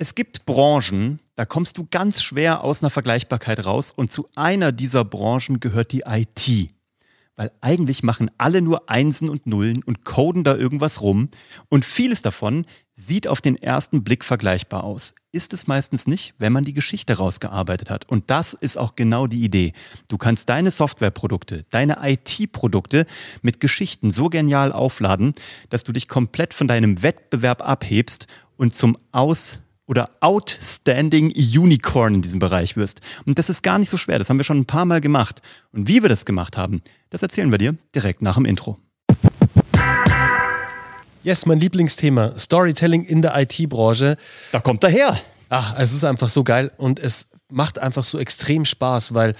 Es gibt Branchen, da kommst du ganz schwer aus einer Vergleichbarkeit raus und zu einer dieser Branchen gehört die IT. Weil eigentlich machen alle nur Einsen und Nullen und coden da irgendwas rum und vieles davon sieht auf den ersten Blick vergleichbar aus. Ist es meistens nicht, wenn man die Geschichte rausgearbeitet hat. Und das ist auch genau die Idee. Du kannst deine Softwareprodukte, deine IT-Produkte mit Geschichten so genial aufladen, dass du dich komplett von deinem Wettbewerb abhebst und zum Aus oder Outstanding Unicorn in diesem Bereich wirst. Und das ist gar nicht so schwer, das haben wir schon ein paar Mal gemacht. Und wie wir das gemacht haben, das erzählen wir dir direkt nach dem Intro. Yes, mein Lieblingsthema, Storytelling in der IT-Branche. Da kommt er her. Ach, es ist einfach so geil und es macht einfach so extrem Spaß, weil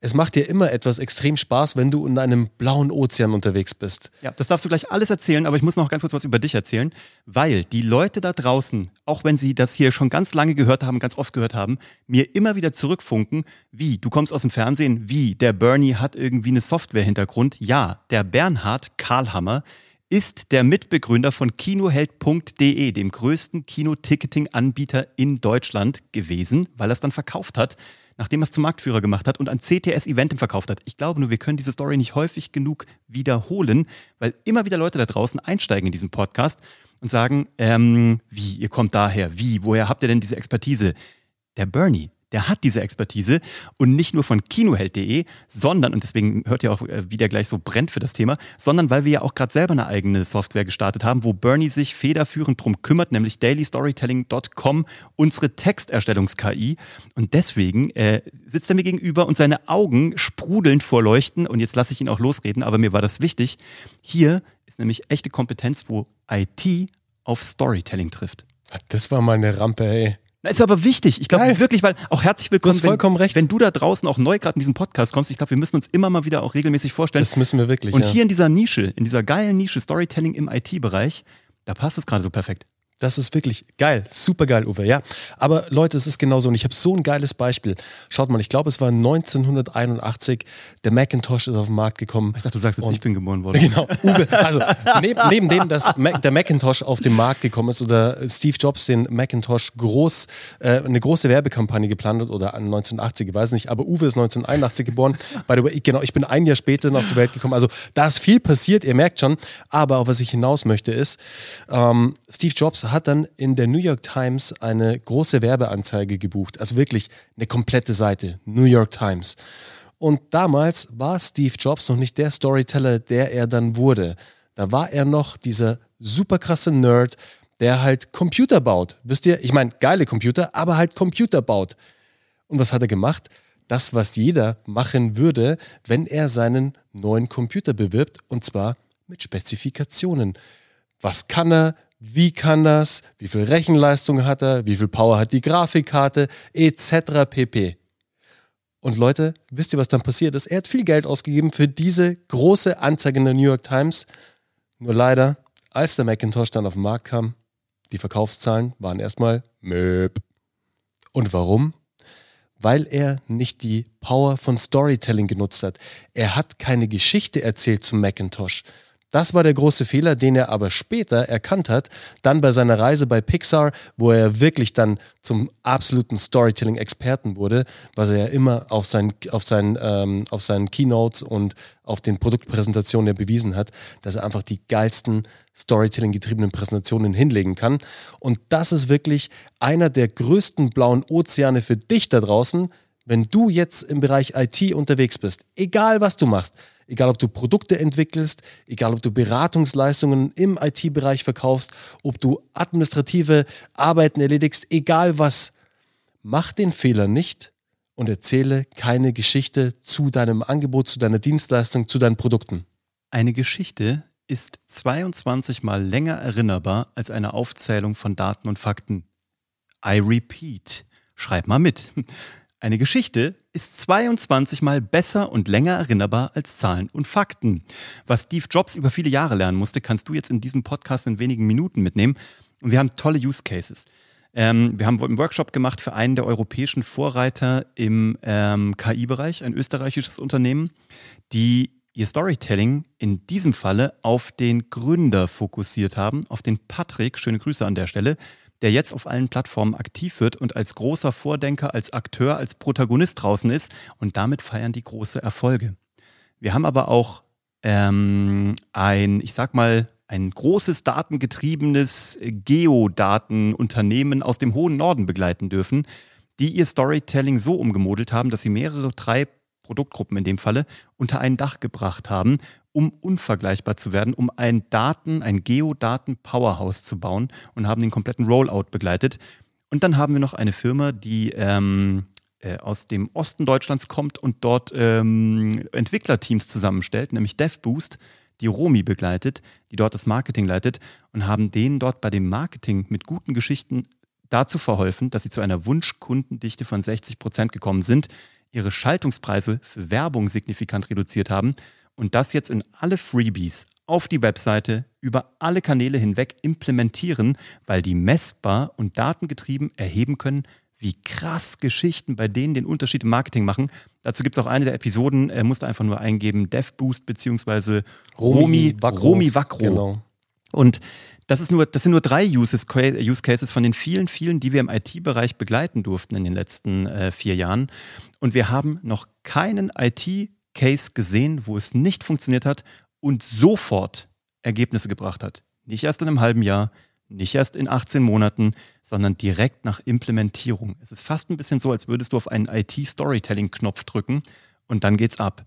es macht dir immer etwas extrem Spaß, wenn du in einem blauen Ozean unterwegs bist. Ja, das darfst du gleich alles erzählen, aber ich muss noch ganz kurz was über dich erzählen, weil die Leute da draußen, auch wenn sie das hier schon ganz lange gehört haben, ganz oft gehört haben, mir immer wieder zurückfunken, wie, du kommst aus dem Fernsehen, wie, der Bernie hat irgendwie eine Software-Hintergrund. Ja, der Bernhard Karlhammer ist der Mitbegründer von Kinoheld.de, dem größten Kinoticketing-Anbieter in Deutschland gewesen, weil er es dann verkauft hat nachdem er es zum Marktführer gemacht hat und an CTS Eventim verkauft hat. Ich glaube nur, wir können diese Story nicht häufig genug wiederholen, weil immer wieder Leute da draußen einsteigen in diesen Podcast und sagen, ähm, wie, ihr kommt daher, wie, woher habt ihr denn diese Expertise? Der Bernie, der hat diese Expertise und nicht nur von kinoheld.de, sondern, und deswegen hört ihr auch, äh, wie der gleich so brennt für das Thema, sondern weil wir ja auch gerade selber eine eigene Software gestartet haben, wo Bernie sich federführend drum kümmert, nämlich dailystorytelling.com, unsere Texterstellungs-KI. Und deswegen äh, sitzt er mir gegenüber und seine Augen sprudelnd vorleuchten. Und jetzt lasse ich ihn auch losreden, aber mir war das wichtig. Hier ist nämlich echte Kompetenz, wo IT auf Storytelling trifft. Das war mal eine Rampe, ey. Na, ist aber wichtig. Ich glaube wirklich, weil auch herzlich willkommen, du hast vollkommen wenn, recht. wenn du da draußen auch neu gerade in diesen Podcast kommst. Ich glaube, wir müssen uns immer mal wieder auch regelmäßig vorstellen. Das müssen wir wirklich. Und ja. hier in dieser Nische, in dieser geilen Nische Storytelling im IT-Bereich, da passt es gerade so perfekt. Das ist wirklich geil, super geil, Uwe. Ja, aber Leute, es ist genauso. Und ich habe so ein geiles Beispiel. Schaut mal, ich glaube, es war 1981. Der Macintosh ist auf den Markt gekommen. Ich dachte, du sagst jetzt, ich bin geboren worden. Genau, Uwe. Also neben, neben dem, dass Mac, der Macintosh auf den Markt gekommen ist oder Steve Jobs den Macintosh groß, äh, eine große Werbekampagne geplant hat oder 1980, ich weiß nicht. Aber Uwe ist 1981 geboren. By the way, genau, ich bin ein Jahr später auf die Welt gekommen. Also da ist viel passiert, ihr merkt schon. Aber auf was ich hinaus möchte ist, ähm, Steve Jobs hat dann in der New York Times eine große Werbeanzeige gebucht. Also wirklich eine komplette Seite. New York Times. Und damals war Steve Jobs noch nicht der Storyteller, der er dann wurde. Da war er noch dieser super krasse Nerd, der halt Computer baut. Wisst ihr, ich meine, geile Computer, aber halt Computer baut. Und was hat er gemacht? Das, was jeder machen würde, wenn er seinen neuen Computer bewirbt, und zwar mit Spezifikationen. Was kann er? Wie kann das? Wie viel Rechenleistung hat er? Wie viel Power hat die Grafikkarte? Etc. pp. Und Leute, wisst ihr, was dann passiert ist? Er hat viel Geld ausgegeben für diese große Anzeige in der New York Times. Nur leider, als der Macintosh dann auf den Markt kam, die Verkaufszahlen waren erstmal Möb. Und warum? Weil er nicht die Power von Storytelling genutzt hat. Er hat keine Geschichte erzählt zum Macintosh. Das war der große Fehler, den er aber später erkannt hat, dann bei seiner Reise bei Pixar, wo er wirklich dann zum absoluten Storytelling-Experten wurde, was er ja immer auf seinen, auf, seinen, ähm, auf seinen Keynotes und auf den Produktpräsentationen bewiesen hat, dass er einfach die geilsten Storytelling-getriebenen Präsentationen hinlegen kann. Und das ist wirklich einer der größten blauen Ozeane für dich da draußen, wenn du jetzt im Bereich IT unterwegs bist. Egal was du machst egal ob du Produkte entwickelst, egal ob du Beratungsleistungen im IT-Bereich verkaufst, ob du administrative Arbeiten erledigst, egal was, mach den Fehler nicht und erzähle keine Geschichte zu deinem Angebot, zu deiner Dienstleistung, zu deinen Produkten. Eine Geschichte ist 22 mal länger erinnerbar als eine Aufzählung von Daten und Fakten. I repeat. Schreib mal mit. Eine Geschichte ist 22 mal besser und länger erinnerbar als Zahlen und Fakten. Was Steve Jobs über viele Jahre lernen musste, kannst du jetzt in diesem Podcast in wenigen Minuten mitnehmen. Und wir haben tolle Use Cases. Ähm, wir haben einen Workshop gemacht für einen der europäischen Vorreiter im ähm, KI-Bereich, ein österreichisches Unternehmen, die ihr Storytelling in diesem Falle auf den Gründer fokussiert haben, auf den Patrick, schöne Grüße an der Stelle, der jetzt auf allen Plattformen aktiv wird und als großer Vordenker, als Akteur, als Protagonist draußen ist und damit feiern die große Erfolge. Wir haben aber auch ähm, ein, ich sag mal, ein großes datengetriebenes Geodatenunternehmen aus dem hohen Norden begleiten dürfen, die ihr Storytelling so umgemodelt haben, dass sie mehrere, drei Produktgruppen in dem Falle unter ein Dach gebracht haben, um unvergleichbar zu werden, um ein Daten, ein Geodaten-Powerhouse zu bauen und haben den kompletten Rollout begleitet. Und dann haben wir noch eine Firma, die ähm, äh, aus dem Osten Deutschlands kommt und dort ähm, Entwicklerteams zusammenstellt, nämlich DevBoost, die Romi begleitet, die dort das Marketing leitet und haben denen dort bei dem Marketing mit guten Geschichten dazu verholfen, dass sie zu einer Wunschkundendichte von 60 Prozent gekommen sind, ihre Schaltungspreise für Werbung signifikant reduziert haben und das jetzt in alle Freebies auf die Webseite über alle Kanäle hinweg implementieren, weil die messbar und datengetrieben erheben können, wie krass Geschichten bei denen den Unterschied im Marketing machen. Dazu gibt es auch eine der Episoden, er musste einfach nur eingeben, DevBoost bzw. Romi, Romi Wakro. Genau. Und das, ist nur, das sind nur drei Use, Cases von den vielen, vielen, die wir im IT-Bereich begleiten durften in den letzten äh, vier Jahren. Und wir haben noch keinen IT-Case gesehen, wo es nicht funktioniert hat und sofort Ergebnisse gebracht hat. Nicht erst in einem halben Jahr, nicht erst in 18 Monaten, sondern direkt nach Implementierung. Es ist fast ein bisschen so, als würdest du auf einen IT-Storytelling-Knopf drücken und dann geht's ab.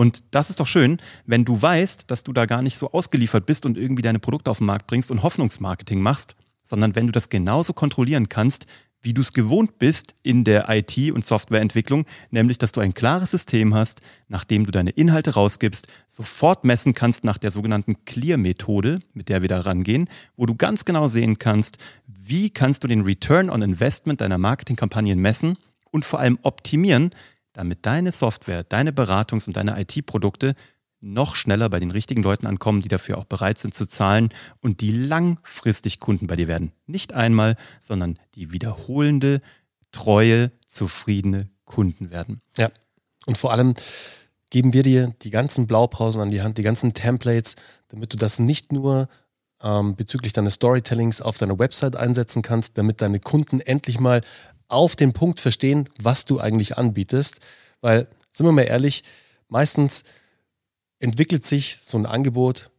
Und das ist doch schön, wenn du weißt, dass du da gar nicht so ausgeliefert bist und irgendwie deine Produkte auf den Markt bringst und Hoffnungsmarketing machst, sondern wenn du das genauso kontrollieren kannst, wie du es gewohnt bist in der IT- und Softwareentwicklung, nämlich dass du ein klares System hast, nachdem du deine Inhalte rausgibst, sofort messen kannst nach der sogenannten Clear-Methode, mit der wir da rangehen, wo du ganz genau sehen kannst, wie kannst du den Return on Investment deiner Marketingkampagnen messen und vor allem optimieren, damit deine Software, deine Beratungs- und deine IT-Produkte noch schneller bei den richtigen Leuten ankommen, die dafür auch bereit sind zu zahlen und die langfristig Kunden bei dir werden. Nicht einmal, sondern die wiederholende, treue, zufriedene Kunden werden. Ja, und vor allem geben wir dir die ganzen Blaupausen an die Hand, die ganzen Templates, damit du das nicht nur ähm, bezüglich deines Storytellings auf deiner Website einsetzen kannst, damit deine Kunden endlich mal auf den Punkt verstehen, was du eigentlich anbietest. Weil, sind wir mal ehrlich, meistens entwickelt sich so ein Angebot,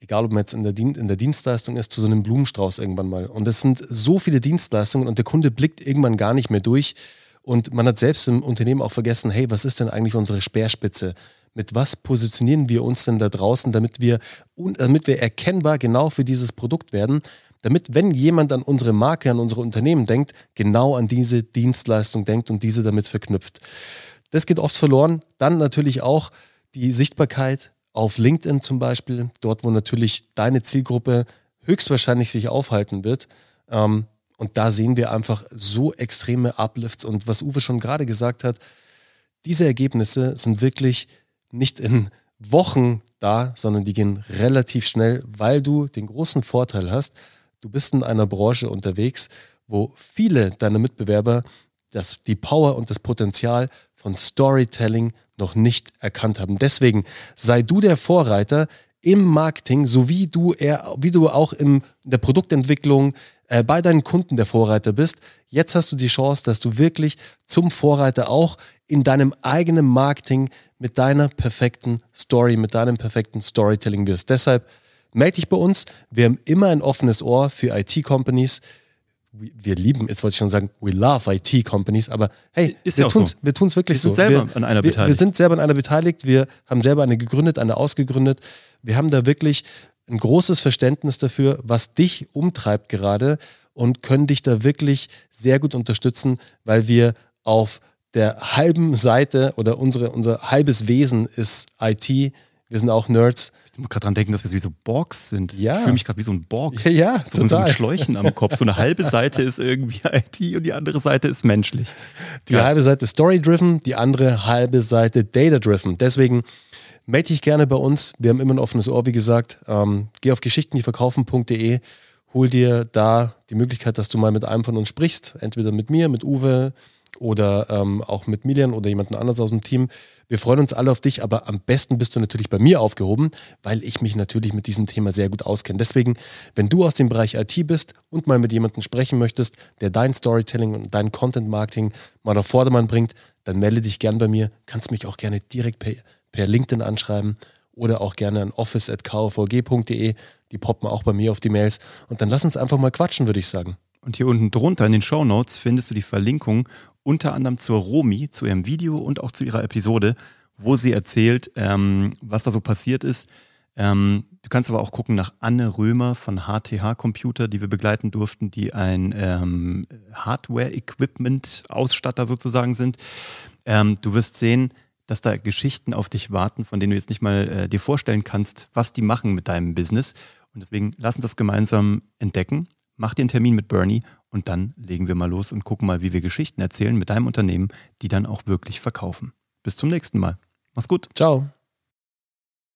egal ob man jetzt in der, Dien in der Dienstleistung ist, zu so einem Blumenstrauß irgendwann mal. Und es sind so viele Dienstleistungen und der Kunde blickt irgendwann gar nicht mehr durch. Und man hat selbst im Unternehmen auch vergessen, hey, was ist denn eigentlich unsere Speerspitze? Mit was positionieren wir uns denn da draußen, damit wir, damit wir erkennbar genau für dieses Produkt werden? Damit, wenn jemand an unsere Marke, an unsere Unternehmen denkt, genau an diese Dienstleistung denkt und diese damit verknüpft. Das geht oft verloren. Dann natürlich auch die Sichtbarkeit auf LinkedIn zum Beispiel, dort wo natürlich deine Zielgruppe höchstwahrscheinlich sich aufhalten wird. Ähm, und da sehen wir einfach so extreme Uplifts. Und was Uwe schon gerade gesagt hat, diese Ergebnisse sind wirklich nicht in Wochen da, sondern die gehen relativ schnell, weil du den großen Vorteil hast, du bist in einer Branche unterwegs, wo viele deiner Mitbewerber das, die Power und das Potenzial von Storytelling noch nicht erkannt haben. Deswegen sei du der Vorreiter im Marketing, so wie du, er, wie du auch in der Produktentwicklung äh, bei deinen Kunden der Vorreiter bist. Jetzt hast du die Chance, dass du wirklich zum Vorreiter auch in deinem eigenen Marketing mit deiner perfekten Story, mit deinem perfekten Storytelling wirst. Deshalb melde dich bei uns. Wir haben immer ein offenes Ohr für IT-Companies wir lieben, jetzt wollte ich schon sagen, we love IT-Companies, aber hey, Ist wir ja tun es so. wir tun's wirklich wir sind so. selber wir, an einer wir, beteiligt. Wir sind selber an einer beteiligt, wir haben selber eine gegründet, eine ausgegründet. Wir haben da wirklich ein großes Verständnis dafür, was dich umtreibt gerade und können dich da wirklich sehr gut unterstützen, weil wir auf der halben Seite oder unsere, unser halbes Wesen ist IT. Wir sind auch Nerds ich muss gerade dran denken, dass wir wie so Borgs sind. Ja. Ich fühle mich gerade wie so ein Borg. Ja, ja so, total. So mit Schläuchen am Kopf. So eine halbe Seite ist irgendwie IT und die andere Seite ist menschlich. Die ja. halbe Seite ist Story-driven, die andere halbe Seite Data-driven. Deswegen melde dich gerne bei uns. Wir haben immer ein offenes Ohr, wie gesagt. Ähm, geh auf geschichtendieverkaufen.de, hol dir da die Möglichkeit, dass du mal mit einem von uns sprichst. Entweder mit mir, mit Uwe oder ähm, auch mit Milian oder jemandem anders aus dem Team. Wir freuen uns alle auf dich, aber am besten bist du natürlich bei mir aufgehoben, weil ich mich natürlich mit diesem Thema sehr gut auskenne. Deswegen, wenn du aus dem Bereich IT bist und mal mit jemandem sprechen möchtest, der dein Storytelling und dein Content Marketing mal auf Vordermann bringt, dann melde dich gern bei mir. Kannst mich auch gerne direkt per, per LinkedIn anschreiben oder auch gerne an office.kvg.de. Die poppen auch bei mir auf die Mails. Und dann lass uns einfach mal quatschen, würde ich sagen. Und hier unten drunter in den Show Notes findest du die Verlinkung unter anderem zur Romi, zu ihrem Video und auch zu ihrer Episode, wo sie erzählt, ähm, was da so passiert ist. Ähm, du kannst aber auch gucken nach Anne Römer von HTH Computer, die wir begleiten durften, die ein ähm, Hardware-Equipment-Ausstatter sozusagen sind. Ähm, du wirst sehen, dass da Geschichten auf dich warten, von denen du jetzt nicht mal äh, dir vorstellen kannst, was die machen mit deinem Business. Und deswegen lass uns das gemeinsam entdecken. Mach dir einen Termin mit Bernie und dann legen wir mal los und gucken mal, wie wir Geschichten erzählen mit deinem Unternehmen, die dann auch wirklich verkaufen. Bis zum nächsten Mal. Mach's gut. Ciao.